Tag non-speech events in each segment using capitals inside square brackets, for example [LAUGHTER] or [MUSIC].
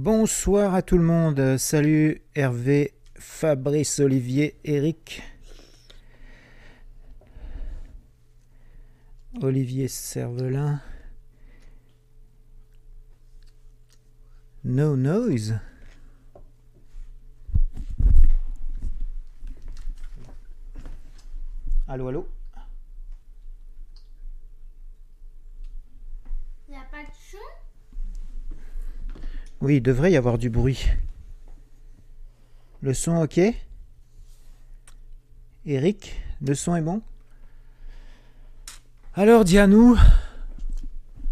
Bonsoir à tout le monde. Salut Hervé, Fabrice, Olivier, Eric. Olivier Cervelin. No noise. Allô, allô Il n'y a pas de son Oui, il devrait y avoir du bruit. Le son ok? Eric, le son est bon? Alors Dianou,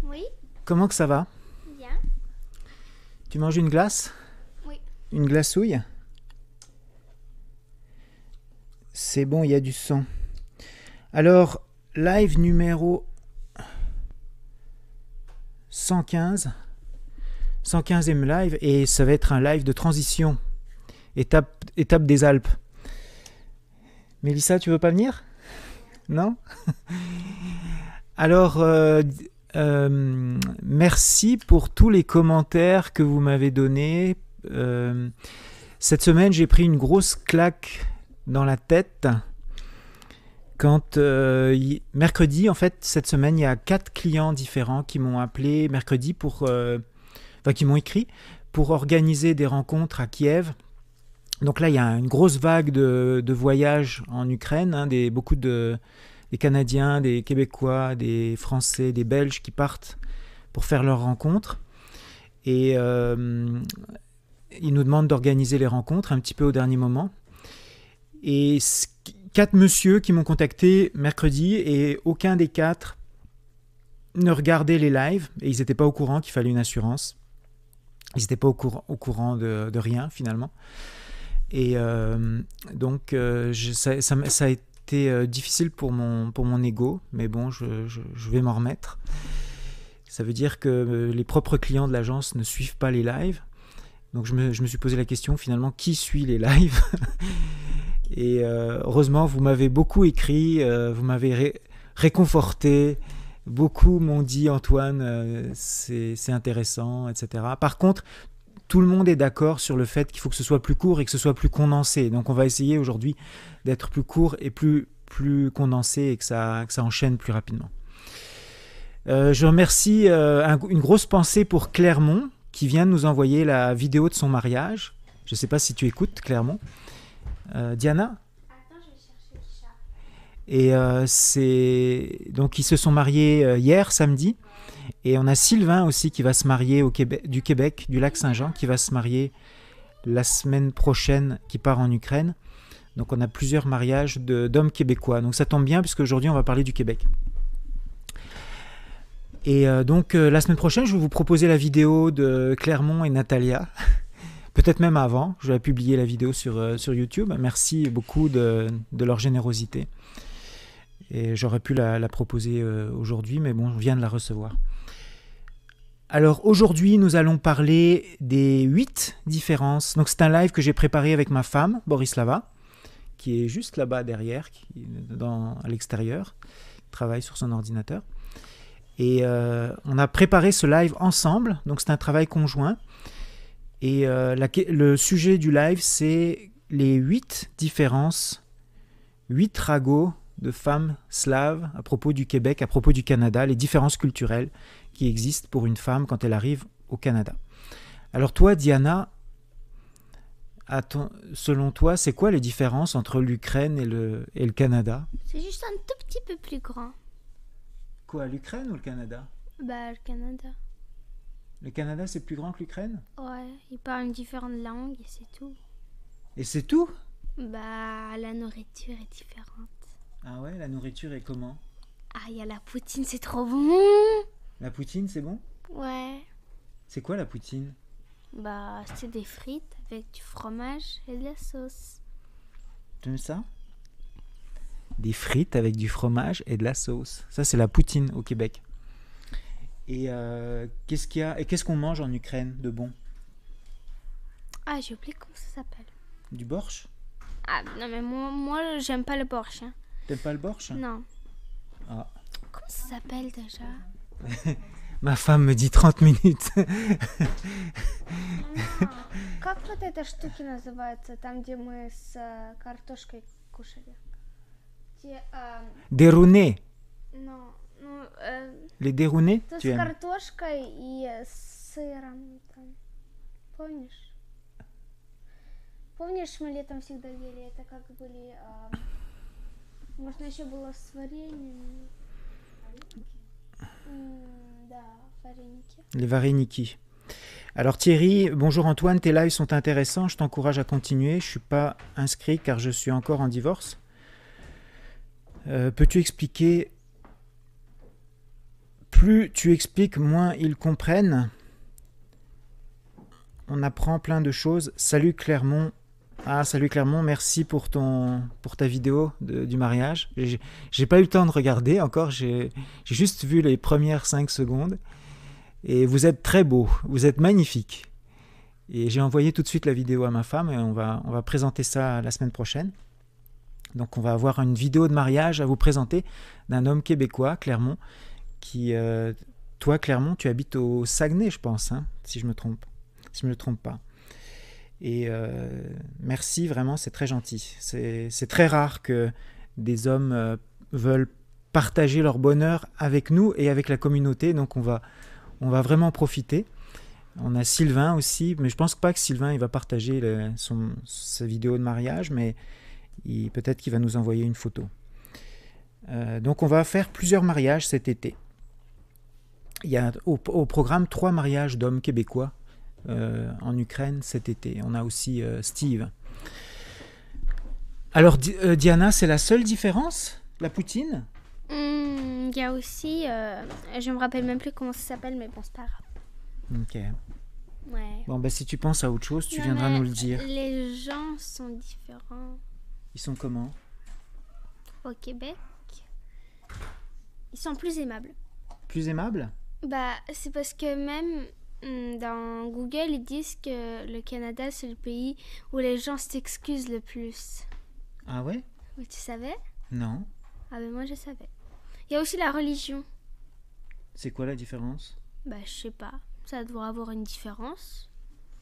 Oui, comment que ça va? Bien. Tu manges une glace? Oui. Une glaçouille? C'est bon, il y a du son. Alors, live numéro 115. 115e live et ça va être un live de transition. Étape, des Alpes. Mélissa, tu veux pas venir? Non? [LAUGHS] Alors, euh, euh, merci pour tous les commentaires que vous m'avez donnés. Euh, cette semaine, j'ai pris une grosse claque dans la tête. Quand mercredi, en fait, cette semaine, il y a quatre clients différents qui m'ont appelé mercredi pour, qui m'ont écrit pour organiser des rencontres à Kiev. Donc là, il y a une grosse vague de, voyages en Ukraine, hein, beaucoup de Canadiens, des Québécois, des Français, des Belges qui partent pour faire leurs rencontres. Et euh, ils nous demandent d'organiser les rencontres un petit peu au dernier moment. Et quatre messieurs qui m'ont contacté mercredi et aucun des quatre ne regardait les lives et ils n'étaient pas au courant qu'il fallait une assurance. Ils n'étaient pas au, courant- de, rien finalement. Et euh, donc euh, ça, a été euh, difficile pour mon, pour ego, mais bon, je, vais m'en remettre. Ça veut dire que les propres clients de l'agence ne suivent pas les lives. Donc je me, suis posé la question finalement qui suit les lives? [LAUGHS] Et heureusement, vous m'avez beaucoup écrit, vous m'avez ré- réconforté. Beaucoup m'ont dit Antoine, euh, c'est intéressant, etc. Par contre, tout le monde est d'accord sur le fait qu'il faut que ce soit plus court et que ce soit plus condensé. Donc on va essayer aujourd'hui d'être plus court et plus, plus condensé et que ça, que ça enchaîne plus rapidement. Euh, je remercie euh, un- une grosse pensée pour Clermont qui vient de nous envoyer la vidéo de son mariage. Je ne sais pas si tu écoutes Clermont. Diana Attends, je vais chercher le chat. Et euh, c'est donc ils se sont mariés euh, hier samedi et on a Sylvain aussi qui va se marier au Québec, du Québec, du lac Saint-Jean, qui va se marier la semaine prochaine, qui part en Ukraine. Donc on a plusieurs mariages d'hommes québécois. Donc ça tombe bien puisque aujourd'hui on va parler du Québec. Et euh, donc la semaine prochaine, je vais vous proposer la vidéo de Clermont et Natalia. [LAUGHS] Peut-être même avant, je vais publier la vidéo sur, sur YouTube. Merci beaucoup de leur générosité. Et j'aurais pu la, proposer euh, aujourd'hui, mais bon, je viens de la recevoir. Alors aujourd'hui, nous allons parler des huit différences. Donc c'est un live que j'ai préparé avec ma femme, Borislava, qui est juste là-bas derrière, à l'extérieur, travaille sur son ordinateur. Et euh, on a préparé ce live ensemble, donc c'est un travail conjoint. Et euh, le sujet du live, c'est les huit différences, huit ragots de femmes slaves à propos du Québec, à propos du Canada, les différences culturelles qui existent pour une femme quand elle arrive au Canada. Alors toi, Diana, à ton- selon toi, c'est quoi les différences entre l'Ukraine et le, et le Canada? C'est juste un tout petit peu plus grand. Quoi, l'Ukraine ou le Canada? Bah, le Canada. Le Canada, c'est plus grand que l'Ukraine? Ouais, ils parlent différentes langues et c'est tout. Et c'est tout? Bah, la nourriture est différente. Ah ouais, la nourriture est comment? Ah, il y a la poutine, c'est trop bon. La poutine, c'est bon? Ouais. C'est quoi la poutine? Bah, c'est des frites avec du fromage et de la sauce. Tu aimes ça? Des frites avec du fromage et de la sauce. Ça, c'est la poutine au Québec. Et euh, qu'est-ce qu'il y a? Et qu'est-ce qu'on mange en Ukraine de bon? Ah, j'ai oublié comment ça s'appelle. Du borsch Ah, non, mais moi, moi j'aime pas le borsch. hein. T'aimes pas le borsch Non. Ah. Comment ça s'appelle déjà [LAUGHS] Ma femme me dit 30 minutes. Как вот эта штуки называется, там, где мы с э, картошкой кушали? А, Dérouné. ну, ну, э, Les dérounés, с картошкой и с сыром там. Помнишь? Помнишь, мы летом всегда ели, это как были... а, можно еще было с вареньем. М, Да, вареники. Les vareniki. Alors Thierry, bonjour Antoine, tes lives sont intéressants, je t'encourage à continuer. Je suis pas inscrit car je suis encore en divorce. Euh, Peux-tu expliquer Plus tu expliques, moins ils comprennent. On apprend plein de choses. Salut Clermont. ah, salut Clermont, merci pour, ton, pour ta vidéo du mariage. J'ai pas eu le temps de regarder encore, j'ai j'ai juste vu les premières 5 secondes. Et vous êtes très beau, vous êtes magnifique. Et j'ai envoyé tout de suite la vidéo à ma femme et on va, on va présenter ça la semaine prochaine. Donc on va avoir une vidéo de mariage à vous présenter d'un homme québécois, Clermont, qui... euh, toi, Clermont, tu habites au Saguenay, je pense, hein, si je me trompe. Si je ne me trompe pas. Et euh, merci, vraiment, c'est très gentil. C'est très rare que des hommes euh, veulent partager leur bonheur avec nous et avec la communauté. Donc on va, on va vraiment profiter. On a Sylvain aussi, mais je pense pas que Sylvain il va partager son, sa vidéo de mariage, mais peut-être qu'il va nous envoyer une photo. Euh, donc on va faire plusieurs mariages cet été. Il y a au programme trois mariages d'hommes québécois euh, en Ukraine cet été. On a aussi euh, Steve. Alors Di- euh, Diana, c'est la seule différence? La poutine? Il y a aussi, je me rappelle même plus comment ça s'appelle, mais bon, c'est pas grave. Ok. Ouais. Bon, bah, si tu penses à autre chose, tu Non, viendras nous le dire. Les gens sont différents Ils sont comment? Au Québec. Ils sont plus aimables. Plus aimables? Bah, c'est parce que même dans Google, ils disent que le Canada, c'est le pays où les gens s'excusent le plus. Ah ouais? Oui, tu savais? Non. Ah ben moi, je savais. Il y a aussi la religion. C'est quoi la différence? Bah, je sais pas. Ça doit avoir une différence.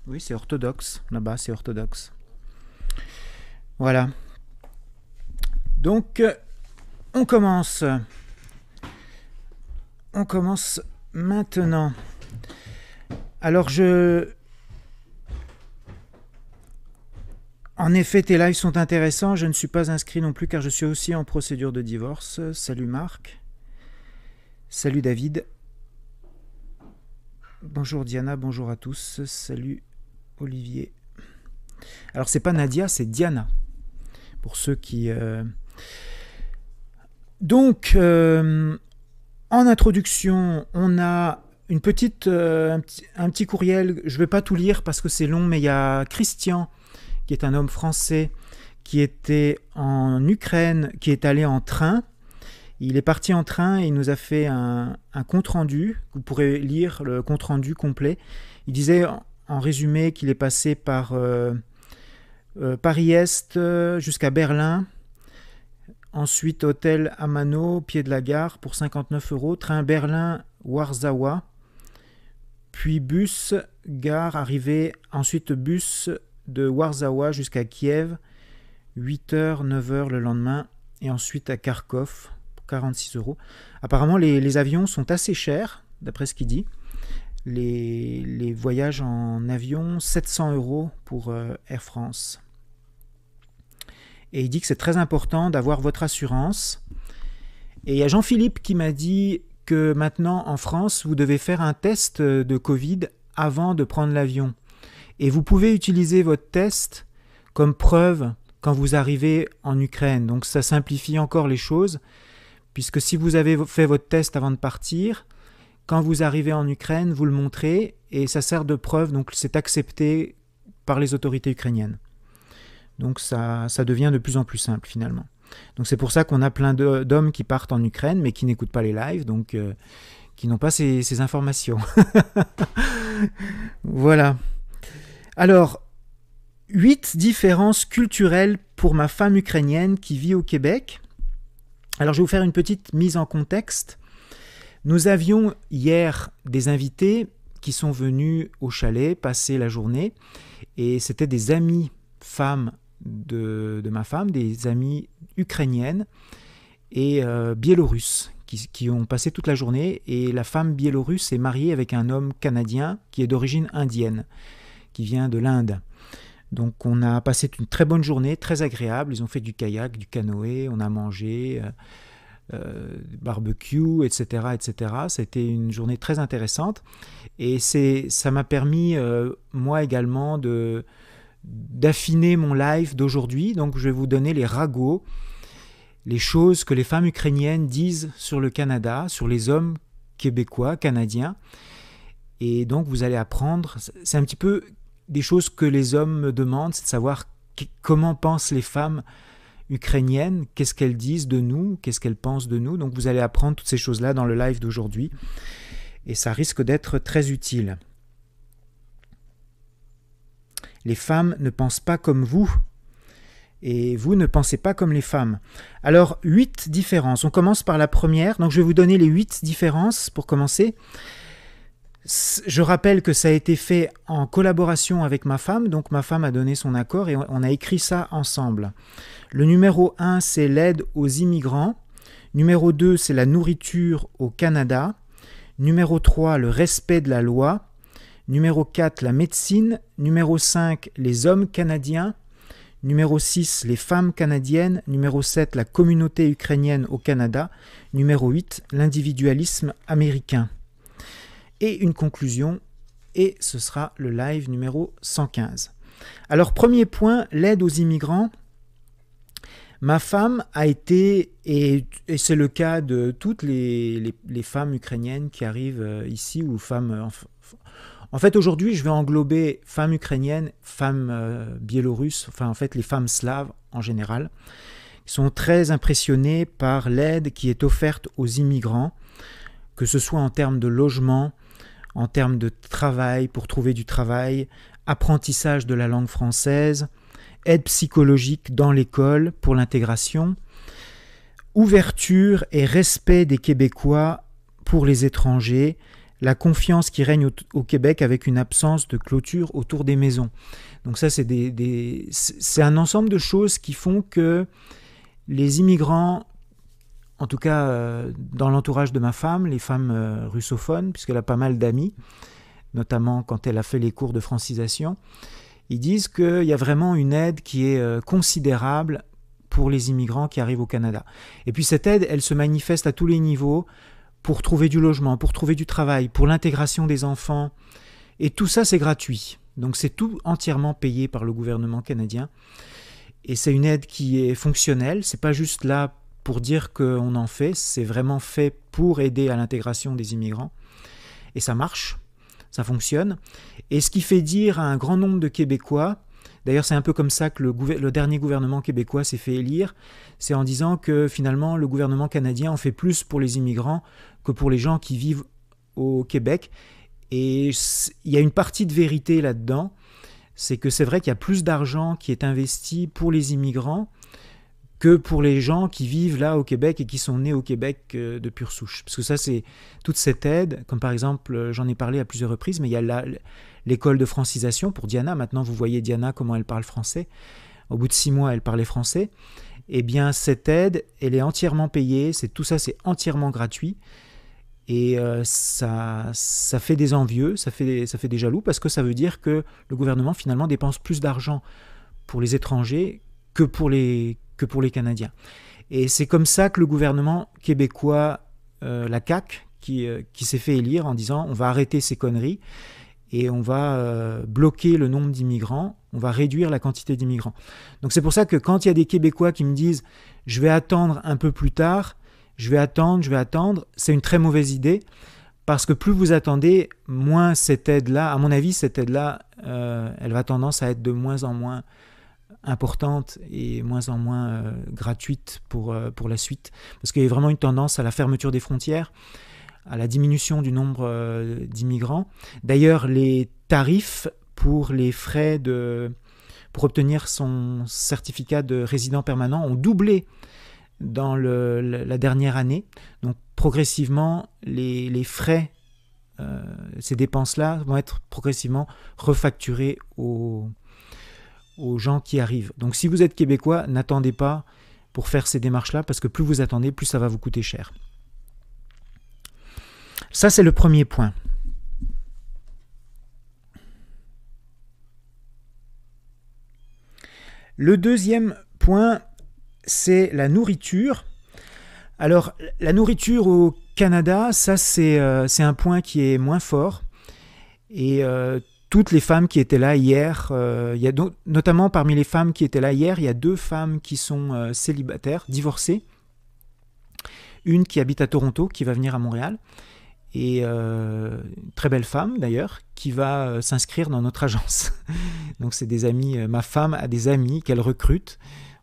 Oui, c'est orthodoxe. Là-bas, c'est orthodoxe. Voilà. Donc, euh, on commence. On commence maintenant. Alors, je... En effet, tes lives sont intéressants. Je ne suis pas inscrit non plus car je suis aussi en procédure de divorce. Salut Marc. Salut David. Bonjour Diana, bonjour à tous. Salut Olivier. Alors c'est pas Nadia, c'est Diana. Pour ceux qui... euh, Donc, euh, en introduction, on a euh, un, petit, courriel. Je ne vais pas tout lire parce que c'est long, mais il y a Christian, qui est un homme français, qui était en Ukraine, qui est allé en train. Il est parti en train et il nous a fait un, compte-rendu. Vous pourrez lire le compte-rendu complet. Il disait en, résumé qu'il est passé par euh, euh, Paris-Est jusqu'à Berlin. Ensuite, hôtel Amano, pied de la gare, pour 59 euros. Train Berlin-Warzawa. Puis bus, gare, arrivée. Ensuite, bus de Warzawa jusqu'à Kiev. 8h, 9h le lendemain. Et ensuite à Kharkov, 46 euros. Apparemment, les, avions sont assez chers, d'après ce qu'il dit. Les, les, voyages en avion, 700 euros pour euh, Air France. Et il dit que c'est très important d'avoir votre assurance. Et il y a Jean-Philippe qui m'a dit que maintenant, en France, vous devez faire un test de Covid avant de prendre l'avion. Et vous pouvez utiliser votre test comme preuve quand vous arrivez en Ukraine. Donc ça simplifie encore les choses puisque si vous avez fait votre test avant de partir, quand vous arrivez en Ukraine, vous le montrez et ça sert de preuve, donc c'est accepté par les autorités ukrainiennes. Donc ça, ça devient de plus en plus simple finalement. Donc c'est pour ça qu'on a plein d'hommes qui partent en Ukraine mais qui n'écoutent pas les lives, donc euh, qui n'ont pas ces, ces informations. [LAUGHS] voilà. Alors, huit différences culturelles pour ma femme ukrainienne qui vit au Québec. Alors je vais vous faire une petite mise en contexte. Nous avions hier des invités qui sont venus au chalet passer la journée et c'était des amis femmes de, ma femme, des amies ukrainiennes et euh, biélorusses qui, ont passé toute la journée et la femme biélorusse est mariée avec un homme canadien qui est d'origine indienne, qui vient de l'Inde. Donc on a passé une très bonne journée, très agréable. Ils ont fait du kayak, du canoë, on a mangé, euh, euh, barbecue, etc., etc. C'était une journée très intéressante et ça m'a permis moi également de d'affiner mon live d'aujourd'hui. Donc je vais vous donner les ragots, les choses que les femmes ukrainiennes disent sur le Canada, sur les hommes québécois, canadiens. Et donc vous allez apprendre, c'est un petit peu des choses que les hommes me demandent, c'est de savoir comment pensent les femmes ukrainiennes, qu'est-ce qu'elles disent de nous, qu'est-ce qu'elles pensent de nous. Donc vous allez apprendre toutes ces choses-là dans le live d'aujourd'hui. Et ça risque d'être très utile. Les femmes ne pensent pas comme vous. Et vous ne pensez pas comme les femmes. Alors, huit différences. On commence par la première. Donc, je vais vous donner les huit différences pour commencer. Je rappelle que ça a été fait en collaboration avec ma femme, donc ma femme a donné son accord et on a écrit ça ensemble. Le numéro 1, c'est l'aide aux immigrants. Numéro 2, c'est la nourriture au Canada. Numéro 3, le respect de la loi. Numéro 4, la médecine. Numéro 5, les hommes canadiens. Numéro 6, les femmes canadiennes. Numéro 7, la communauté ukrainienne au Canada. Numéro 8, l'individualisme américain et une conclusion, et ce sera le live numéro 115. Alors premier point, l'aide aux immigrants. Ma femme a été, et, c'est le cas de toutes les, femmes ukrainiennes qui arrivent euh, ici, ou femmes... En, fait, aujourd'hui, je vais englober femmes ukrainiennes, femmes euh, biélorusses, enfin en fait les femmes slaves en général, qui sont très impressionnées par l'aide qui est offerte aux immigrants, que ce soit en termes de logement, en termes de travail, pour trouver du travail, apprentissage de la langue française, aide psychologique dans l'école pour l'intégration, ouverture et respect des Québécois pour les étrangers, la confiance qui règne au, Québec avec une absence de clôture autour des maisons. Donc ça, c'est un ensemble de choses qui font que les immigrants en tout cas euh, dans l'entourage de ma femme, les femmes euh, russophones, puisqu'elle a pas mal d'amis, notamment quand elle a fait les cours de francisation, ils disent qu'il y a vraiment une aide qui est euh, considérable pour les immigrants qui arrivent au Canada. Et puis cette aide, elle se manifeste à tous les niveaux pour trouver du logement, pour trouver du travail, pour l'intégration des enfants. Et tout ça, c'est gratuit. Donc c'est tout entièrement payé par le gouvernement canadien. Et c'est une aide qui est fonctionnelle. C'est pas juste là pour dire qu'on en fait, c'est vraiment fait pour aider à l'intégration des immigrants. Et ça marche, ça fonctionne. Et ce qui fait dire à un grand nombre de Québécois, d'ailleurs c'est un peu comme ça que le, dernier gouvernement québécois s'est fait élire, c'est en disant que finalement le gouvernement canadien en fait plus pour les immigrants que pour les gens qui vivent au Québec. Et il y a une partie de vérité là-dedans, c'est que c'est vrai qu'il y a plus d'argent qui est investi pour les immigrants que pour les gens qui vivent là au Québec et qui sont nés au Québec euh, de pure souche. Parce que ça, c'est toute cette aide, comme par exemple, euh, j'en ai parlé à plusieurs reprises, mais il y a l'école de francisation pour Diana. Maintenant, vous voyez Diana, comment elle parle français. Au bout de six mois, elle parlait français. Eh bien, cette aide, elle est entièrement payée. C'est tout ça, c'est entièrement gratuit. Et euh, ça, ça fait des envieux, ça fait, des jaloux, parce que ça veut dire que le gouvernement, finalement, dépense plus d'argent pour les étrangers que pour les, que pour les Canadiens. Et c'est comme ça que le gouvernement québécois, euh, la CAQ, euh, qui s'est fait élire en disant on va arrêter ces conneries et on va euh, bloquer le nombre d'immigrants, on va réduire la quantité d'immigrants. Donc c'est pour ça que quand il y a des Québécois qui me disent je vais attendre un peu plus tard, je vais attendre, je vais attendre, c'est une très mauvaise idée parce que plus vous attendez, moins cette aide-là, à mon avis, cette aide-là, elle va tendance à être de moins en moins importante et moins en moins euh, gratuite pour, euh, pour la suite, parce qu'il y a vraiment une tendance à la fermeture des frontières, à la diminution du nombre euh, d'immigrants. D'ailleurs, les tarifs pour obtenir son certificat de résident permanent ont doublé dans la dernière année. Donc progressivement, les, frais, euh, ces dépenses-là vont être progressivement refacturées aux, aux gens qui arrivent. Donc si vous êtes québécois, n'attendez pas pour faire ces démarches-là, parce que plus vous attendez, plus ça va vous coûter cher. Ça, c'est le premier point. Le deuxième point, c'est la nourriture. Alors, la nourriture au Canada, ça, c'est euh, un point qui est moins fort. Et euh, toutes les femmes qui étaient là hier, euh, y a notamment parmi les femmes qui étaient là hier, il y a deux femmes qui sont célibataires, divorcées. Une qui habite à Toronto, qui va venir à Montréal, et une très belle femme d'ailleurs, qui va s'inscrire dans notre agence. [LAUGHS] Donc c'est des amis, ma femme a des amis qu'elle recrute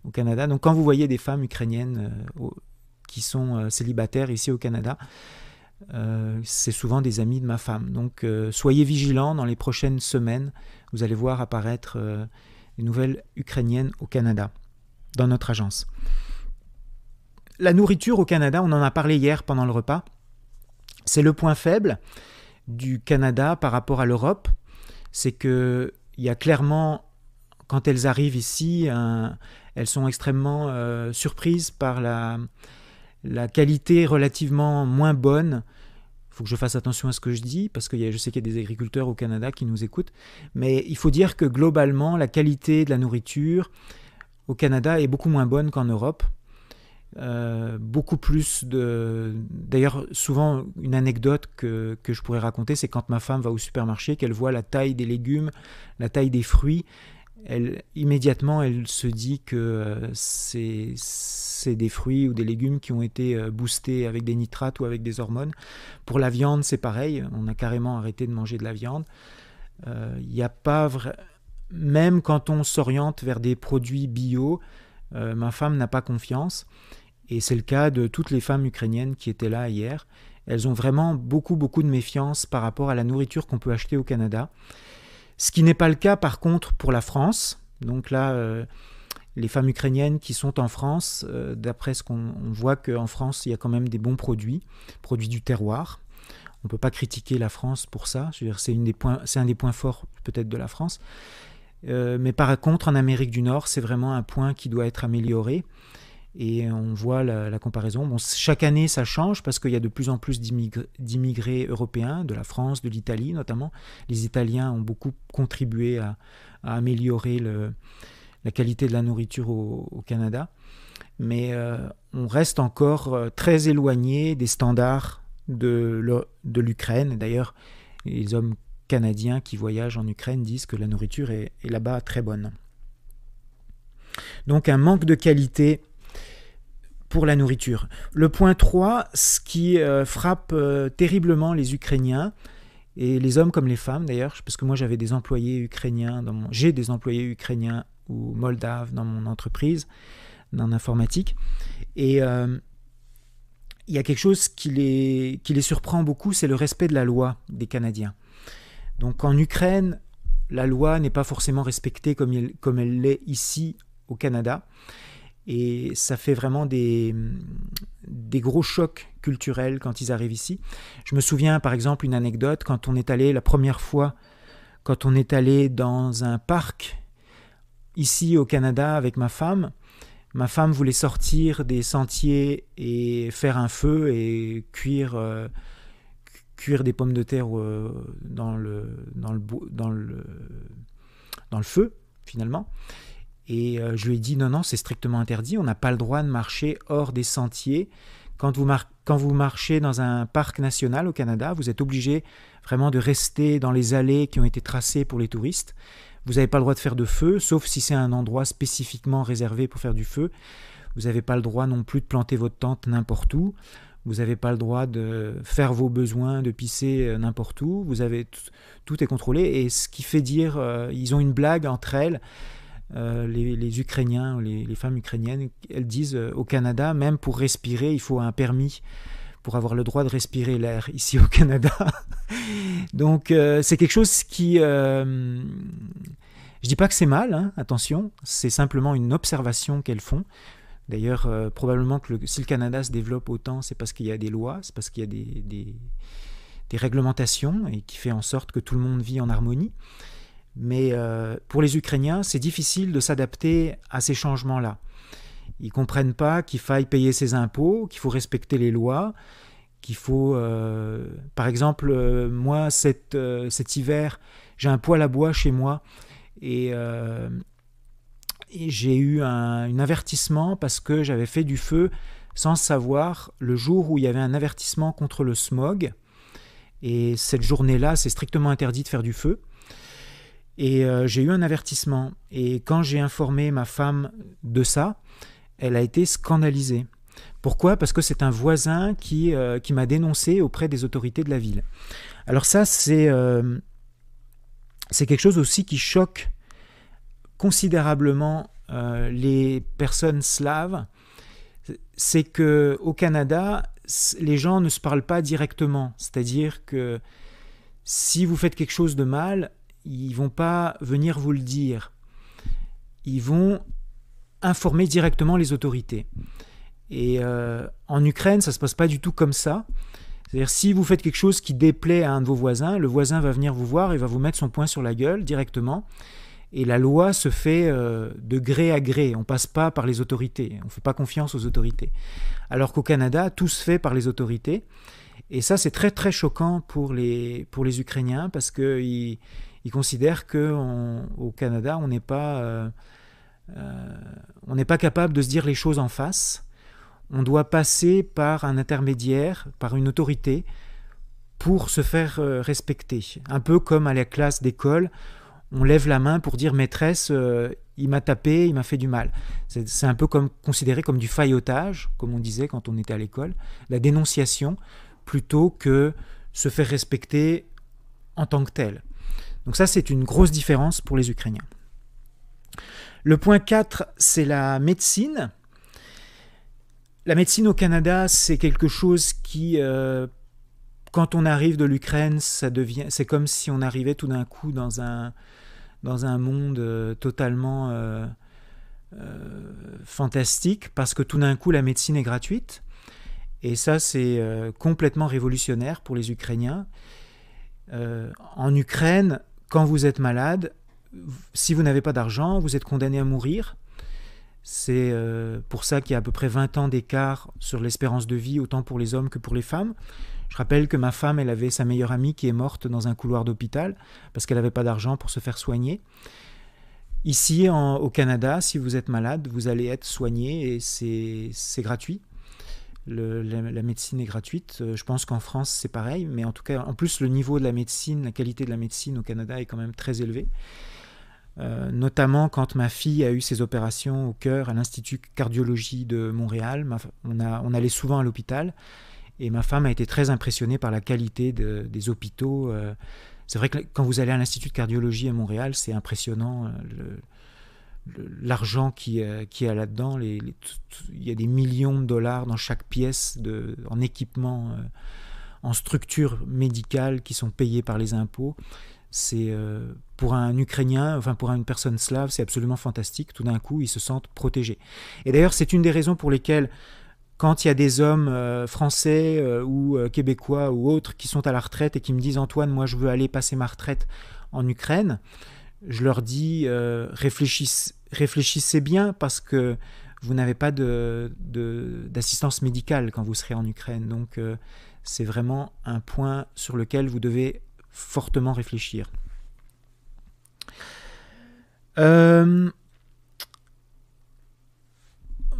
au Canada. Donc quand vous voyez des femmes ukrainiennes euh, qui sont euh, célibataires ici au Canada, euh, c'est souvent des amis de ma femme. Donc soyez vigilants dans les prochaines semaines. Vous allez voir apparaître des nouvelles ukrainiennes au Canada, dans notre agence. La nourriture au Canada, on en a parlé hier pendant le repas. C'est le point faible du Canada par rapport à l'Europe. C'est qu'il y a clairement, quand elles arrivent ici, elles sont extrêmement euh, surprises par la, la qualité relativement moins bonne. Il faut que je fasse attention à ce que je dis, parce que je sais qu'il y a des agriculteurs au Canada qui nous écoutent. Mais il faut dire que globalement, la qualité de la nourriture au Canada est beaucoup moins bonne qu'en Europe. Euh, beaucoup plus de... D'ailleurs, souvent, une anecdote que, que je pourrais raconter, c'est quand ma femme va au supermarché, qu'elle voit la taille des légumes, la taille des fruits, elle, immédiatement, elle se dit que euh, c'est des fruits ou des légumes qui ont été euh, boostés avec des nitrates ou avec des hormones. Pour la viande, c'est pareil. On a carrément arrêté de manger de la viande. Il n'y a pas. Même quand on s'oriente vers des produits bio, ma femme n'a pas confiance. Et c'est le cas de toutes les femmes ukrainiennes qui étaient là hier. Elles ont vraiment beaucoup, beaucoup de méfiance par rapport à la nourriture qu'on peut acheter au Canada. Ce qui n'est pas le cas par contre pour la France. Donc là, euh, les femmes ukrainiennes qui sont en France, euh, d'après ce qu'on voit qu'en France, il y a quand même des bons produits, produits du terroir. On ne peut pas critiquer la France pour ça. C'est un des points forts peut-être de la France. Euh, mais par contre, en Amérique du Nord, c'est vraiment un point qui doit être amélioré et on voit la, comparaison. Chaque année, ça change parce qu'il y a de plus en plus d'immigrés européens, de la France, de l'Italie notamment. Les Italiens ont beaucoup contribué à, améliorer la qualité de la nourriture au, Canada. Mais euh, on reste encore euh, très éloigné des standards de l'Ukraine. D'ailleurs, les hommes canadiens qui voyagent en Ukraine disent que la nourriture est là-bas très bonne. Donc un manque de qualité pour la nourriture. Le point 3, ce qui euh, frappe euh, terriblement les Ukrainiens, et les hommes comme les femmes d'ailleurs, parce que moi j'avais des employés ukrainiens, dans mon... j'ai des employés ukrainiens ou moldaves dans mon entreprise, dans l'informatique, et euh, il y a quelque chose qui les, qui les surprend beaucoup, c'est le respect de la loi des Canadiens. Donc en Ukraine, la loi n'est pas forcément respectée comme, comme elle l'est ici au Canada. Et ça fait vraiment des, des gros chocs culturels quand ils arrivent ici. Je me souviens par exemple une anecdote quand on est allé la première fois, quand on est allé dans un parc ici au Canada avec ma femme. Ma femme voulait sortir des sentiers et faire un feu et cuire, euh, cuire des pommes de terre euh, dans, le, dans, le, feu finalement. Et euh, je lui ai dit non, non, c'est strictement interdit, on n'a pas le droit de marcher hors des sentiers. Quand vous, marchez dans un parc national au Canada, vous êtes obligé vraiment de rester dans les allées qui ont été tracées pour les touristes. Vous n'avez pas le droit de faire de feu, sauf si c'est un endroit spécifiquement réservé pour faire du feu. Vous n'avez pas le droit non plus de planter votre tente n'importe où. Vous n'avez pas le droit de faire vos besoins, de pisser euh, n'importe où. Tout est contrôlé. Et ce qui fait dire, euh, ils ont une blague entre elles. Euh, les, Ukrainiens, les, les, femmes ukrainiennes, elles disent euh, au Canada, même pour respirer, il faut un permis pour avoir le droit de respirer l'air [LAUGHS] ici au Canada. [LAUGHS] Donc euh, c'est quelque chose qui... je dis pas que c'est mal, hein, attention, c'est simplement une observation qu'elles font. D'ailleurs, probablement que si le Canada se développe autant, c'est parce qu'il y a des lois, c'est parce qu'il y a des, des, réglementations et qui fait en sorte que tout le monde vit en harmonie. Mais euh, pour les Ukrainiens, c'est difficile de s'adapter à ces changements-là. Ils comprennent pas qu'il faille payer ses impôts, qu'il faut respecter les lois, qu'il faut, euh, par exemple, moi cet, cet hiver, j'ai un poêle à bois chez moi et j'ai eu un, avertissement parce que j'avais fait du feu sans savoir le jour où il y avait un avertissement contre le smog. Et cette journée-là, c'est strictement interdit de faire du feu. Et euh, j'ai eu un avertissement. Et quand j'ai informé ma femme de ça, elle a été scandalisée. Pourquoi? Parce que c'est un voisin qui, euh, qui m'a dénoncé auprès des autorités de la ville. Alors ça, c'est euh, quelque chose aussi qui choque considérablement les personnes slaves, c'est que au Canada, les gens ne se parlent pas directement. C'est-à-dire que si vous faites quelque chose de mal, ils vont pas venir vous le dire. Ils vont informer directement les autorités. Et euh, en Ukraine, ça se passe pas du tout comme ça. C'est-à-dire si vous faites quelque chose qui déplaît à un de vos voisins, le voisin va venir vous voir et va vous mettre son poing sur la gueule directement. Et la loi se fait euh, de gré à gré. On passe pas par les autorités. On ne fait pas confiance aux autorités. Alors qu'au Canada, tout se fait par les autorités. Et ça, c'est très très choquant pour les, pour Ukrainiens parce ils considèrent qu'au Canada, on n'est pas, euh, euh, on n'est pas capable de se dire les choses en face. On doit passer par un intermédiaire, par une autorité, pour se faire respecter. Un peu comme à la classe d'école on lève la main pour dire maîtresse, euh, il m'a tapé, il m'a fait du mal. C'est un peu comme considéré comme du faillotage, comme on disait quand on était à l'école, la dénonciation, plutôt que se faire respecter en tant que tel. Donc ça, c'est une grosse différence pour les Ukrainiens. Le point 4, c'est la médecine. La médecine au Canada, c'est quelque chose qui, euh, quand on arrive de l'Ukraine, ça devient, c'est comme si on arrivait tout d'un coup dans un, monde euh, totalement euh, fantastique parce que tout d'un coup la médecine est gratuite. Et ça, c'est complètement révolutionnaire pour les Ukrainiens. en Ukraine, quand vous êtes malade, si vous n'avez pas d'argent, vous êtes condamné à mourir. C'est pour ça qu'il y a à peu près 20 ans d'écart sur l'espérance de vie, autant pour les hommes que pour les femmes. Je rappelle que ma femme, elle avait sa meilleure amie qui est morte dans un couloir d'hôpital parce qu'elle n'avait pas d'argent pour se faire soigner. Ici, au Canada, si vous êtes malade, vous allez être soigné et c'est gratuit. La, médecine est gratuite. Euh, je pense qu'en France, c'est pareil. Mais en tout cas, en plus, le niveau de la médecine, la qualité de la médecine au Canada est quand même très élevé. Euh, notamment quand ma fille a eu ses opérations au cœur à l'Institut cardiologie de Montréal. on, allait souvent à l'hôpital et ma femme a été très impressionnée par la qualité des hôpitaux. Euh. c'est vrai que quand vous allez à l'Institut de cardiologie à Montréal, c'est impressionnant l'argent qui, euh, qui est là-dedans. il y a des millions de dollars dans chaque pièce de, en équipement, en structure médicale qui sont payés par les impôts. C'est pour un Ukrainien, enfin pour une personne slave, c'est absolument fantastique. Tout d'un coup, ils se sentent protégés. Et d'ailleurs, c'est une des raisons pour lesquelles quand il y a des hommes euh, français euh, ou euh, québécois ou autres qui sont à la retraite et qui me disent Antoine, moi je veux aller passer ma retraite en Ukraine, je leur dis réfléchissez, réfléchissez, bien parce que vous n'avez pas d'assistance médicale quand vous serez en Ukraine. Donc c'est vraiment un point sur lequel vous devez fortement réfléchir. Euh,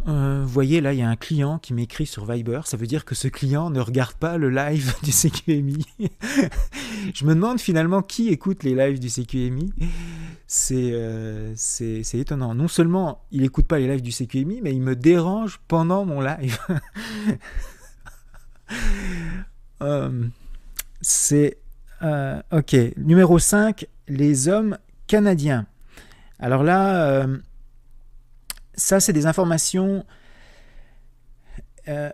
euh, vous voyez, là, il y a un client qui m'écrit sur Viber. Ça veut dire que ce client ne regarde pas le live [LAUGHS] du CQMI. Je me demande finalement qui écoute les lives du CQMI. Euh, c'est étonnant. Non seulement il n'écoute pas les lives du CQMI, mais il me dérange pendant mon live. [LAUGHS] Euh, c'est... ok. Numéro 5, les hommes canadiens. Alors là ça, c'est des informations. Euh,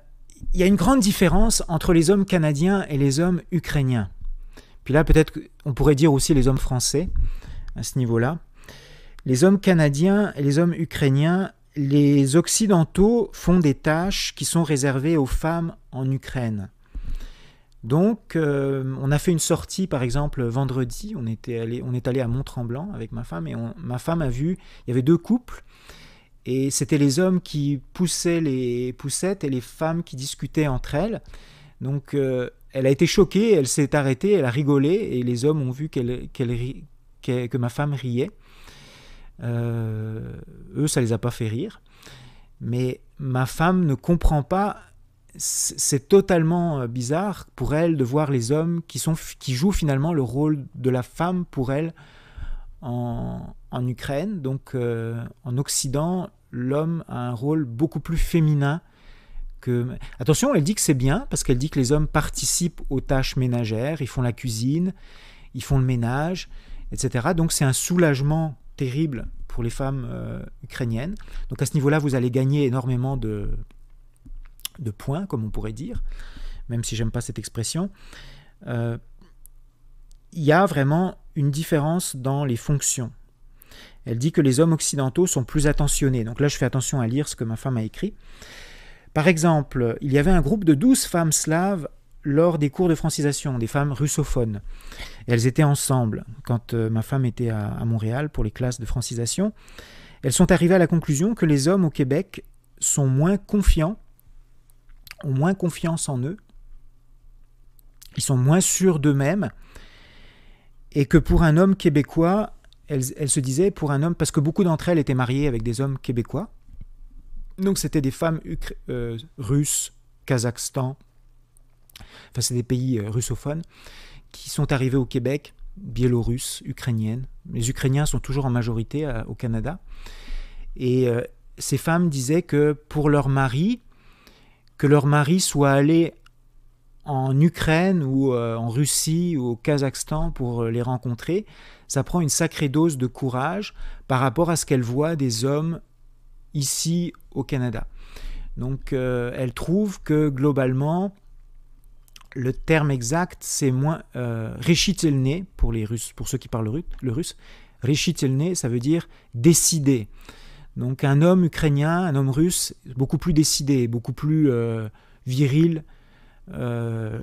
il y a une grande différence entre les hommes canadiens et les hommes ukrainiens. Puis là, peut-être on pourrait dire aussi les hommes français à ce niveau-là. Les hommes canadiens et les hommes ukrainiens, les Occidentaux font des tâches qui sont réservées aux femmes en Ukraine. Donc, euh, on a fait une sortie, par exemple, vendredi. On, était allé, on est allé à Mont-Tremblant avec ma femme et ma femme a vu, il y avait deux couples. Et c'était les hommes qui poussaient les poussettes et les femmes qui discutaient entre elles. Donc, euh, elle a été choquée, elle s'est arrêtée, elle a rigolé et les hommes ont vu que ma femme riait. Euh, eux, ça les a pas fait rire. Mais ma femme ne comprend pas c'est totalement euh, bizarre pour elle de voir les hommes qui jouent finalement le rôle de la femme pour elle en, Ukraine. Donc euh, en Occident, l'homme a un rôle beaucoup plus féminin Attention, elle dit que c'est bien parce qu'elle dit que les hommes participent aux tâches ménagères, ils font la cuisine, ils font le ménage, etc. Donc c'est un soulagement terrible pour les femmes euh, ukrainiennes. Donc à ce niveau-là, vous allez gagner énormément de de points, comme on pourrait dire, même si j'aime pas cette expression, euh, il y a vraiment une différence dans les fonctions. Elle dit que les hommes occidentaux sont plus attentionnés. Donc là, je fais attention à lire ce que ma femme a écrit. Par exemple, il y avait un groupe de 12 femmes slaves lors des cours de francisation, des femmes russophones. elles étaient ensemble quand euh, ma femme était à Montréal pour les classes de francisation. Elles sont arrivées à la conclusion que les hommes au Québec sont moins confiants ont moins confiance en eux, ils sont moins sûrs d'eux-mêmes, et que pour un homme québécois, elle, se disait pour un homme, parce que beaucoup d'entre elles étaient mariées avec des hommes québécois, donc c'était des femmes euh, russes, Kazakhstan, enfin c'est des pays euh, russophones, qui sont arrivés au Québec, biélorusses, ukrainiennes. Les Ukrainiens sont toujours en majorité euh, au Canada. Et ces femmes disaient que pour leur mari, que leur mari soit allé en Ukraine ou euh, en Russie ou au Kazakhstan pour euh, les rencontrer, ça prend une sacrée dose de courage par rapport à ce qu'elle voit des hommes ici au Canada. Donc euh, elle trouve que globalement, le terme exact, c'est moins euh, pour les Russes, pour ceux qui parlent le russe. Réchitelné, ça veut dire décider. Donc un homme ukrainien, un homme russe, beaucoup plus décidé, beaucoup plus euh, viril. Euh,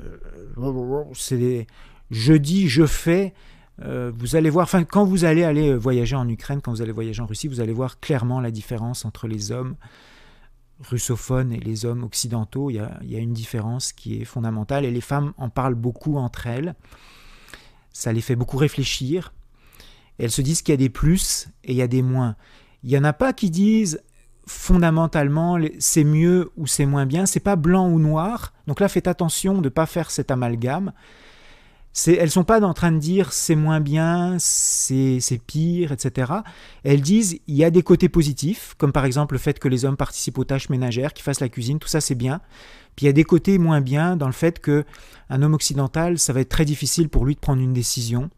c'est je dis, je fais. Euh, vous allez voir, enfin, quand vous allez aller voyager en Ukraine, quand vous allez voyager en Russie, vous allez voir clairement la différence entre les hommes russophones et les hommes occidentaux. Il y, a, une différence qui est fondamentale et les femmes en parlent beaucoup entre elles. Ça les fait beaucoup réfléchir. Elles se disent qu'il y a des plus et il y a des moins. Il n'y en a pas qui disent fondamentalement c'est mieux ou c'est moins bien, c'est pas blanc ou noir. Donc là, faites attention de ne pas faire cet amalgame. Elles sont pas en train de dire c'est moins bien, c'est pire, etc. Elles disent il y a des côtés positifs, comme par exemple le fait que les hommes participent aux tâches ménagères, qu'ils fassent la cuisine, tout ça c'est bien. Puis il y a des côtés moins bien dans le fait que un homme occidental, ça va être très difficile pour lui de prendre une décision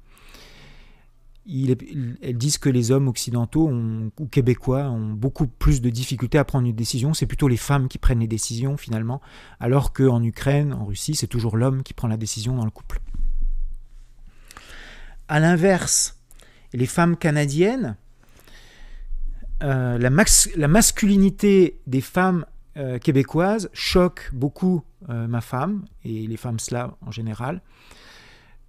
elles disent que les hommes occidentaux ou québécois ont beaucoup plus de difficultés à prendre une décision. C'est plutôt les femmes qui prennent les décisions finalement, alors qu'en Ukraine, en Russie, c'est toujours l'homme qui prend la décision dans le couple. À l'inverse, les femmes canadiennes, euh, la, masculinité des femmes euh, québécoises choque beaucoup euh, ma femme et les femmes slaves en général.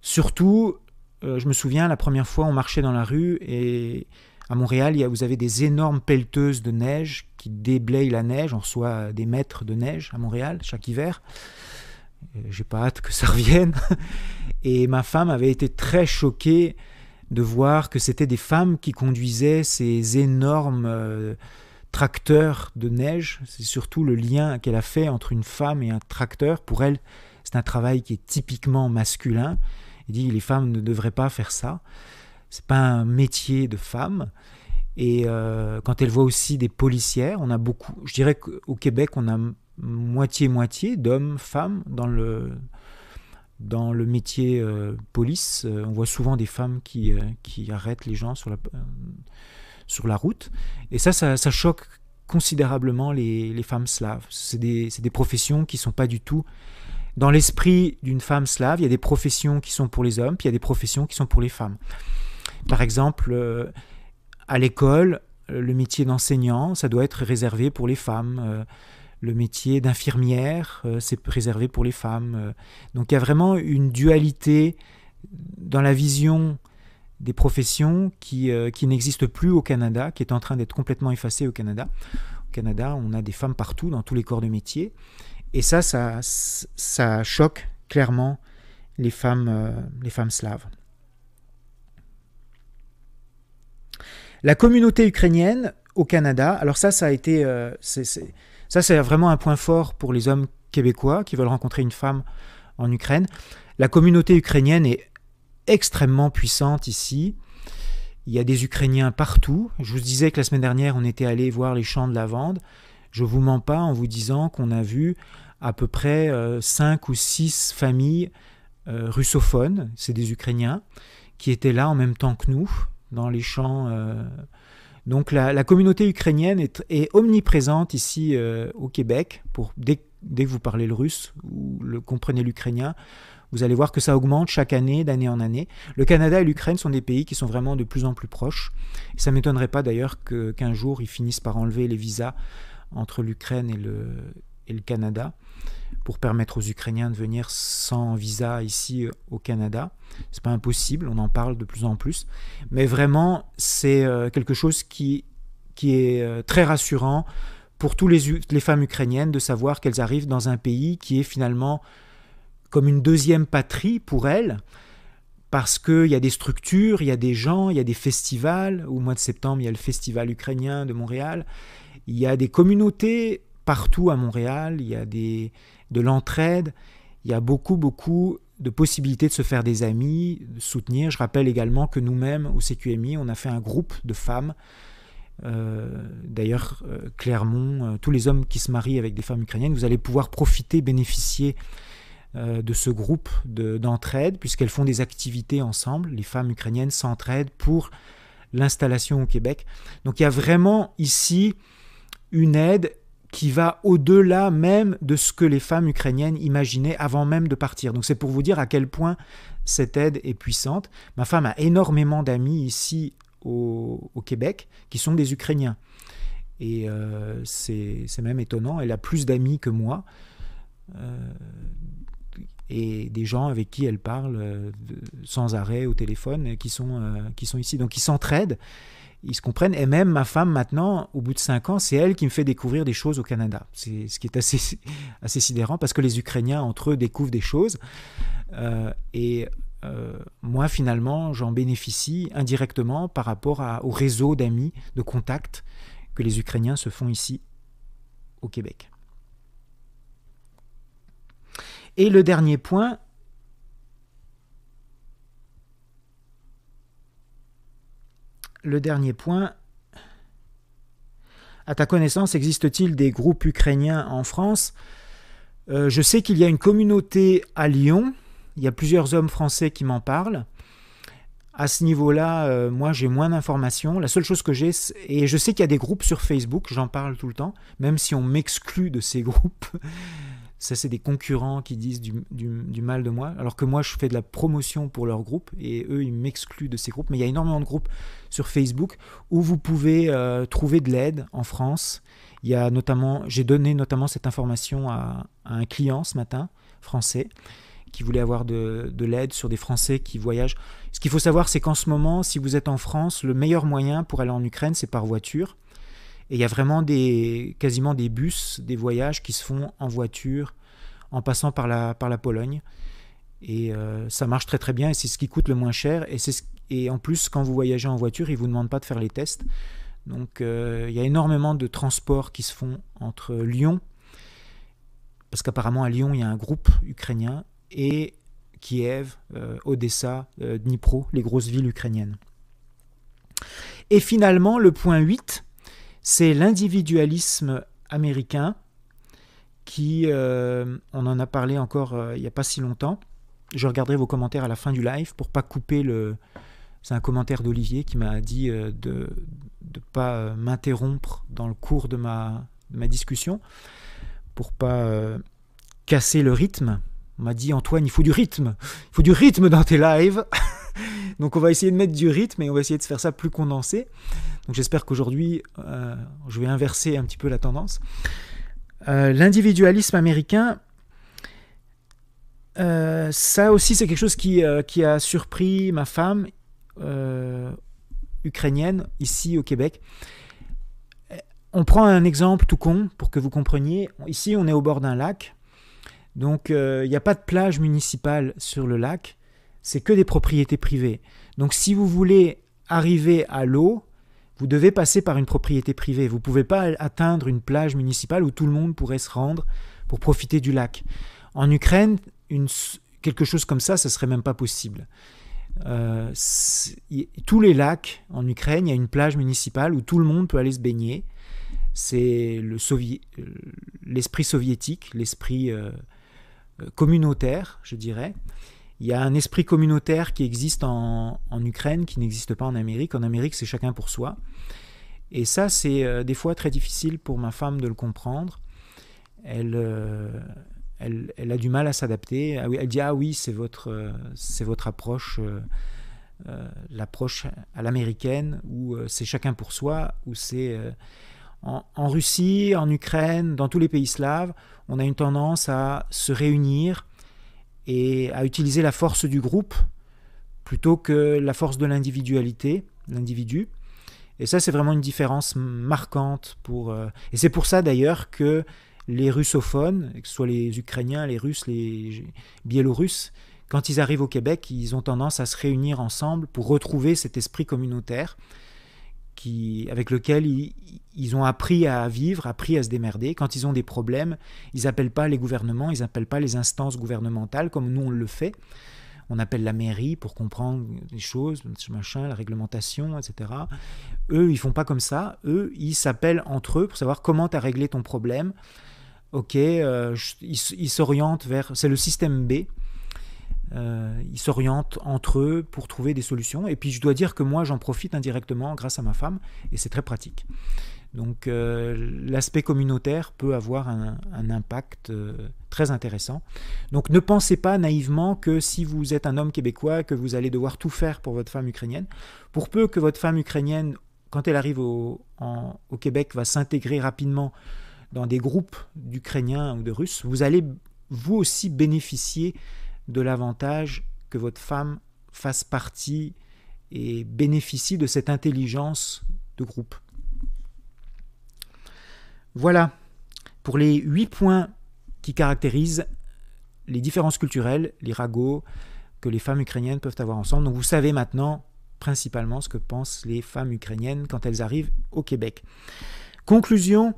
Surtout je me souviens, la première fois, on marchait dans la rue et à Montréal, vous avez des énormes pelleteuses de neige qui déblayent la neige. On reçoit des mètres de neige à Montréal chaque hiver. J'ai pas hâte que ça [LAUGHS] revienne. Et ma femme avait été très choquée de voir que c'était des femmes qui conduisaient ces énormes euh, tracteurs de neige. C'est surtout le lien qu'elle a fait entre une femme et un tracteur. Pour elle, c'est un travail qui est typiquement masculin. Il dit les femmes ne devraient pas faire ça. C'est pas un métier de femme. Et euh, quand elle voit aussi des policières, on a beaucoup. Je dirais qu'au Québec, on a moitié-moitié d'hommes, femmes dans le, dans le métier euh, police. Euh, on voit souvent des femmes qui, qui arrêtent les gens sur la, sur la route. Et ça, ça, choque considérablement les, les femmes slaves. C'est des, des, professions qui ne sont pas du tout dans l'esprit d'une femme slave, il y a des professions qui sont pour les hommes, puis il y a des professions qui sont pour les femmes. Par exemple, euh, à l'école, le métier d'enseignant, ça doit être réservé pour les femmes. Le métier d'infirmière, c'est réservé pour les femmes. donc il y a vraiment une dualité dans la vision des professions qui, qui n'existent plus au Canada, qui est en train d'être complètement effacée au Canada. Au Canada, on a des femmes partout, dans tous les corps de métier. Et ça, ça, ça choque clairement les femmes, euh, les femmes slaves. La communauté ukrainienne au Canada, alors ça, ça a été, euh, ça c'est vraiment un point fort pour les hommes québécois qui veulent rencontrer une femme en Ukraine. La communauté ukrainienne est extrêmement puissante ici. Il y a des Ukrainiens partout. Je vous disais que la semaine dernière, on était allé voir les champs de lavande. Je vous mens pas en vous disant qu'on a vu à peu près 5 euh, ou 6 familles euh, russophones, c'est des Ukrainiens, qui étaient là en même temps que nous, dans les champs. Euh. Donc la, communauté ukrainienne est, omniprésente ici au Québec. Dès, que vous parlez le russe ou le, comprenez l'ukrainien, vous allez voir que ça augmente chaque année, d'année en année. Le Canada et l'Ukraine sont des pays qui sont vraiment de plus en plus proches. Ça ne m'étonnerait pas d'ailleurs qu'un jour ils finissent par enlever les visas entre l'Ukraine et le Canada pour permettre aux Ukrainiens de venir sans visa ici euh, au Canada. C'est pas impossible, on en parle de plus en plus, mais vraiment c'est euh, quelque chose qui, qui est euh, très rassurant pour tous les, les femmes ukrainiennes de savoir qu'elles arrivent dans un pays qui est finalement comme une deuxième patrie pour elles, parce qu'il y a des structures, il y a des gens, il y a des festivals. Au mois de septembre, il y a le festival ukrainien de Montréal. Il y a des communautés partout à Montréal, il y a des, de l'entraide, il y a beaucoup, beaucoup de possibilités de se faire des amis, de soutenir. Je rappelle également que nous-mêmes, au CQMI, on a fait un groupe de femmes. Euh, d'ailleurs, euh, Clermont, euh, tous les hommes qui se marient avec des femmes ukrainiennes, vous allez pouvoir profiter, bénéficier de ce groupe d'entraide, puisqu'elles font des activités ensemble. Les femmes ukrainiennes s'entraident pour l'installation au Québec. Donc il y a vraiment ici une aide qui va au-delà même de ce que les femmes ukrainiennes imaginaient avant même de partir. Donc c'est pour vous dire à quel point cette aide est puissante. Ma femme a énormément d'amis ici au, Québec qui sont des Ukrainiens. Et euh, c'est même étonnant, elle a plus d'amis que moi. Euh, et des gens avec qui elle parle euh, sans arrêt au téléphone qui sont, qui sont ici. Donc ils s'entraident ils se comprennent. Et même ma femme, maintenant, au bout de cinq ans, c'est elle qui me fait découvrir des choses au Canada. C'est ce qui est assez, [LAUGHS] assez sidérant parce que les Ukrainiens, entre eux, découvrent des choses. Euh, et euh, moi, finalement, j'en bénéficie indirectement par rapport au réseau d'amis, de contacts que les Ukrainiens se font ici au Québec. Et le dernier point, le dernier point. À ta connaissance, existe-t-il des groupes ukrainiens en France? Euh, Je sais qu'il y a une communauté à Lyon. Il y a plusieurs hommes français qui m'en parlent. À ce niveau-là, euh, moi, j'ai moins d'informations. La seule chose que j'ai, et je sais qu'il y a des groupes sur Facebook, j'en parle tout le temps, même si on m'exclut de ces [LAUGHS] groupes. Ça, c'est des concurrents qui disent du, mal de moi, alors que moi, je fais de la promotion pour leur groupe et eux, ils m'excluent de ces groupes. Mais il y a énormément de groupes sur Facebook où vous pouvez euh, trouver de l'aide en France. Il y a notamment, j'ai donné notamment cette information à, un client ce matin, français, qui voulait avoir de, de l'aide sur des Français qui voyagent. Ce qu'il faut savoir, c'est qu'en ce moment, si vous êtes en France, le meilleur moyen pour aller en Ukraine, c'est par voiture. Et il y a vraiment des, quasiment des bus, des voyages qui se font en voiture en passant par la, Pologne. Et euh, ça marche très très bien et c'est ce qui coûte le moins cher. Et en plus, quand vous voyagez en voiture, ils ne vous demandent pas de faire les tests. Donc euh, il y a énormément de transports qui se font entre Lyon, parce qu'apparemment à Lyon, il y a un groupe ukrainien, et Kiev, euh, Odessa, Dnipro, les grosses villes ukrainiennes. Et finalement, le point 8, c'est l'individualisme américain qui, euh, on en a parlé encore euh, il n'y a pas si longtemps. Je regarderai vos commentaires à la fin du live pour pas couper le. C'est un commentaire d'Olivier qui m'a dit euh, de ne pas m'interrompre dans le cours de ma, discussion pour pas casser le rythme. On m'a dit Antoine, il faut du rythme, il faut du rythme dans tes lives. [LAUGHS] Donc on va essayer de mettre du rythme et on va essayer de faire ça plus condensé. Donc j'espère qu'aujourd'hui, euh, je vais inverser un petit peu la tendance. Euh, l'individualisme américain, euh, ça aussi c'est quelque chose qui, qui, a surpris ma femme ukrainienne ici au Québec. On prend un exemple tout con pour que vous compreniez. Ici on est au bord d'un lac. Donc il n'y a pas de plage municipale sur le lac c'est que des propriétés privées. Donc si vous voulez arriver à l'eau, vous devez passer par une propriété privée. Vous ne pouvez pas atteindre une plage municipale où tout le monde pourrait se rendre pour profiter du lac. En Ukraine, quelque chose comme ça, ce serait même pas possible. Euh, tous les lacs en Ukraine, il y a une plage municipale où tout le monde peut aller se baigner. C'est l'esprit soviétique, l'esprit euh, communautaire, je dirais. Il y a un esprit communautaire qui existe en, Ukraine, qui n'existe pas en Amérique. En Amérique, c'est chacun pour soi. Et ça, c'est euh, des fois très difficile pour ma femme de le comprendre. Elle, euh, elle, elle, a du mal à s'adapter. Ah elle dit Ah oui, c'est votre, euh, c'est votre approche, l'approche à l'américaine, où c'est chacun pour soi, où c'est. En, en, Russie, en Ukraine, dans tous les pays slaves, on a une tendance à se réunir et à utiliser la force du groupe plutôt que la force de l'individualité, l'individu. Et ça, c'est vraiment une différence marquante. Pour, euh, Et c'est pour ça d'ailleurs que les russophones, que ce soit les Ukrainiens, les Russes, les Biélorusses, quand ils arrivent au Québec, ils ont tendance à se réunir ensemble pour retrouver cet esprit communautaire avec lequel ils, ont appris à vivre, appris à se démerder. Quand ils ont des problèmes, ils n'appellent pas les gouvernements, ils n'appellent pas les instances gouvernementales comme nous on le fait. On appelle la mairie pour comprendre les choses, machin, la réglementation, etc. Eux, ils font pas comme ça. Eux, ils s'appellent entre eux pour savoir comment tu as réglé ton problème. Ok, euh, ils s'orientent vers. C'est le système B. Euh, ils s'orientent entre eux pour trouver des solutions. Et puis je dois dire que moi j'en profite indirectement grâce à ma femme et c'est très pratique. Donc euh, l'aspect communautaire peut avoir un, impact euh, très intéressant. Donc ne pensez pas naïvement que si vous êtes un homme québécois, que vous allez devoir tout faire pour votre femme ukrainienne. Pour peu que votre femme ukrainienne, quand elle arrive au, au Québec, va s'intégrer rapidement dans des groupes d'Ukrainiens ou de Russes, vous allez vous aussi bénéficier de l'avantage que votre femme fasse partie et bénéficie de cette intelligence de groupe. Voilà pour les huit points qui caractérisent les différences culturelles, les ragots que les femmes ukrainiennes peuvent avoir ensemble. Donc vous savez maintenant principalement ce que pensent les femmes ukrainiennes quand elles arrivent au Québec. Conclusion,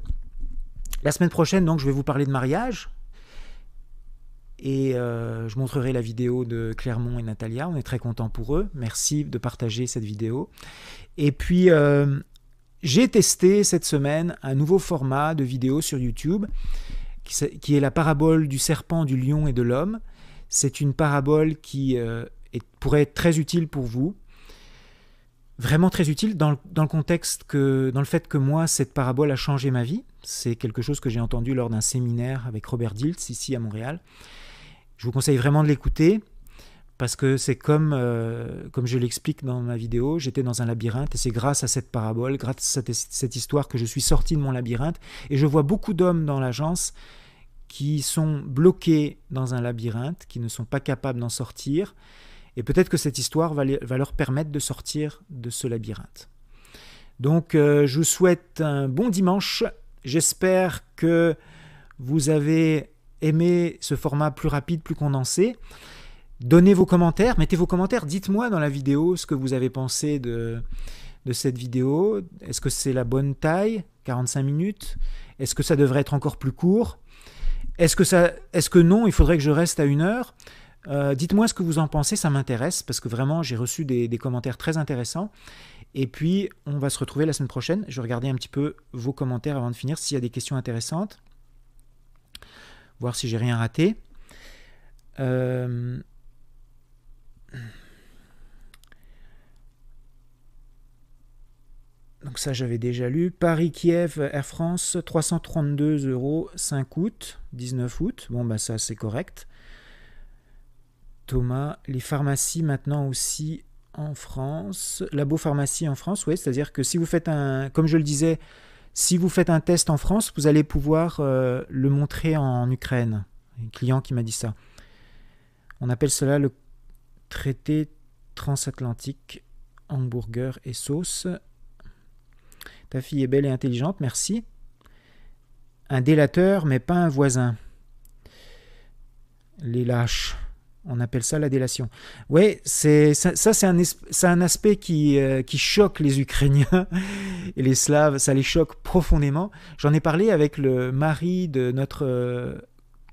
la semaine prochaine, donc, je vais vous parler de mariage, et euh, je montrerai la vidéo de Clermont et Natalia. On est très contents pour eux. Merci de partager cette vidéo. Et puis, euh, j'ai testé cette semaine un nouveau format de vidéo sur YouTube qui, est la parabole du serpent, du lion et de l'homme. C'est une parabole qui euh, pourrait être très utile pour vous. Vraiment très utile dans le, contexte que, dans le fait que moi, cette parabole a changé ma vie. C'est quelque chose que j'ai entendu lors d'un séminaire avec Robert Diltz ici à Montréal. Je vous conseille vraiment de l'écouter parce que c'est comme, euh, comme je l'explique dans ma vidéo, j'étais dans un labyrinthe et c'est grâce à cette parabole, grâce à cette histoire que je suis sorti de mon labyrinthe et je vois beaucoup d'hommes dans l'agence qui sont bloqués dans un labyrinthe, qui ne sont pas capables d'en sortir et peut-être que cette histoire va, leur permettre de sortir de ce labyrinthe. Donc euh, je vous souhaite un bon dimanche, j'espère que vous avez aimez ce format plus rapide, plus condensé. Donnez vos commentaires, mettez vos commentaires, dites-moi dans la vidéo ce que vous avez pensé de, de cette vidéo. Est-ce que c'est la bonne taille 45 minutes? Est-ce que ça devrait être encore plus court? Est-ce que, est que non, il faudrait que je reste à une heure? Euh, Dites-moi ce que vous en pensez, ça m'intéresse parce que vraiment j'ai reçu des, des, commentaires très intéressants. Et puis on va se retrouver la semaine prochaine. Je vais regarder un petit peu vos commentaires avant de finir s'il y a des questions intéressantes voir si j'ai rien raté. Euh, donc ça j'avais déjà lu. Paris-Kiev, Air France, 332 euros, 5 août, 19 août. Bon bah ça c'est correct. Thomas, les pharmacies maintenant aussi en France, labo pharmacie en France, oui, c'est-à-dire que si vous faites un, comme je le disais, si vous faites un test en France, vous allez pouvoir euh, le montrer en Ukraine. Un client qui m'a dit ça. On appelle cela le traité transatlantique hamburger et sauce. Ta fille est belle et intelligente, merci. Un délateur, mais pas un voisin. Les lâches. On appelle ça la délation. Oui, c'est ça, c'est un, un, aspect qui, euh, qui choque les Ukrainiens [LAUGHS] et les Slaves, ça les choque profondément. J'en ai parlé avec le mari de notre euh,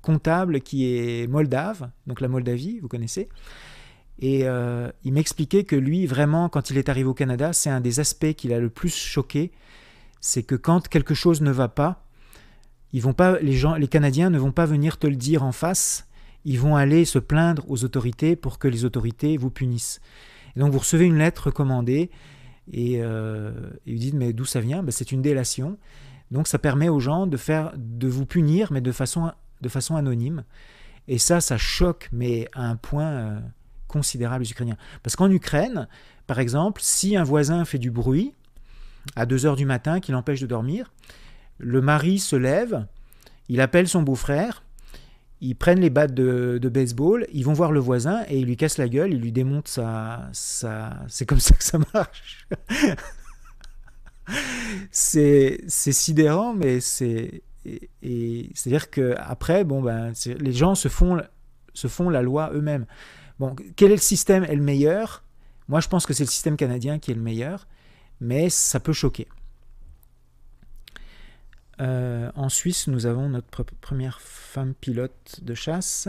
comptable qui est moldave, donc la Moldavie, vous connaissez. Et euh, il m'expliquait que lui, vraiment, quand il est arrivé au Canada, c'est un des aspects qu'il a le plus choqué, c'est que quand quelque chose ne va pas, ils vont pas, les gens, les Canadiens ne vont pas venir te le dire en face ils vont aller se plaindre aux autorités pour que les autorités vous punissent. Et donc vous recevez une lettre recommandée et, euh, ils disent mais d'où ça vient? Ben, C'est une délation. Donc ça permet aux gens de, faire, de vous punir mais de façon, de façon anonyme. Et ça, ça choque mais à un point euh, considérable les Ukrainiens. Parce qu'en Ukraine, par exemple, si un voisin fait du bruit à 2 heures du matin qui l'empêche de dormir, le mari se lève, il appelle son beau-frère, ils prennent les battes de, baseball, ils vont voir le voisin et ils lui cassent la gueule, ils lui démontent sa... sa... C'est comme ça que ça marche. [LAUGHS] c'est sidérant, mais c'est... Et, c'est-à-dire que après, bon ben, les gens se font, se font la loi eux-mêmes. Bon, quel est le système est le meilleur? Moi, je pense que c'est le système canadien qui est le meilleur, mais ça peut choquer. Euh, en Suisse, nous avons notre première femme pilote de chasse.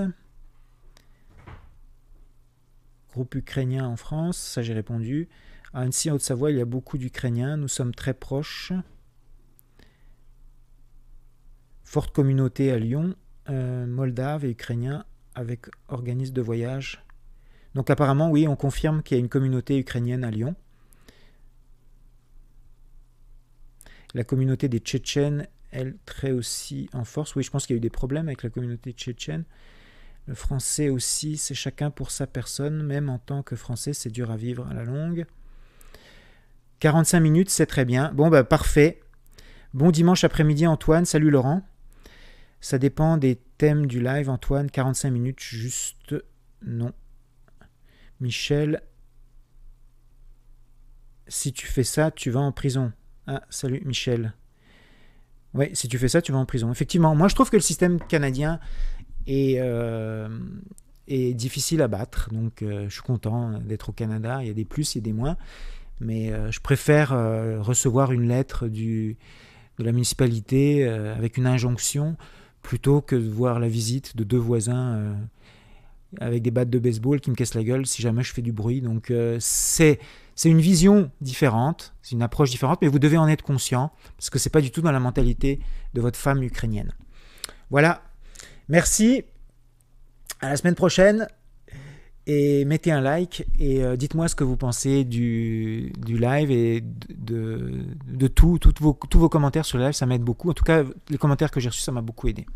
Groupe ukrainien en France, ça j'ai répondu. À Annecy, en Haute-Savoie, il y a beaucoup d'Ukrainiens. Nous sommes très proches. Forte communauté à Lyon, euh, moldave et ukrainien avec organisme de voyage. Donc apparemment, oui, on confirme qu'il y a une communauté ukrainienne à Lyon. La communauté des Tchétchènes elle, très aussi en force. Oui, je pense qu'il y a eu des problèmes avec la communauté tchétchène. Le français aussi, c'est chacun pour sa personne. Même en tant que français, c'est dur à vivre à la longue. 45 minutes, c'est très bien. Bon, bah parfait. Bon dimanche après-midi, Antoine. Salut Laurent. Ça dépend des thèmes du live, Antoine. 45 minutes, juste non. Michel, si tu fais ça, tu vas en prison. Ah, salut Michel. Oui, si tu fais ça, tu vas en prison. Effectivement, moi je trouve que le système canadien est, euh, difficile à battre. Donc euh, je suis content d'être au Canada. Il y a des plus et des moins. Mais euh, je préfère recevoir une lettre de la municipalité avec une injonction plutôt que de voir la visite de deux voisins avec des battes de baseball qui me cassent la gueule si jamais je fais du bruit. Donc c'est c'est une vision différente, c'est une approche différente, mais vous devez en être conscient, parce que ce n'est pas du tout dans la mentalité de votre femme ukrainienne. Voilà, merci, à la semaine prochaine, et mettez un like, et euh, dites-moi ce que vous pensez du, live et de, de, tout, tous vos commentaires sur le live, ça m'aide beaucoup. En tout cas, les commentaires que j'ai reçus, ça m'a beaucoup aidé.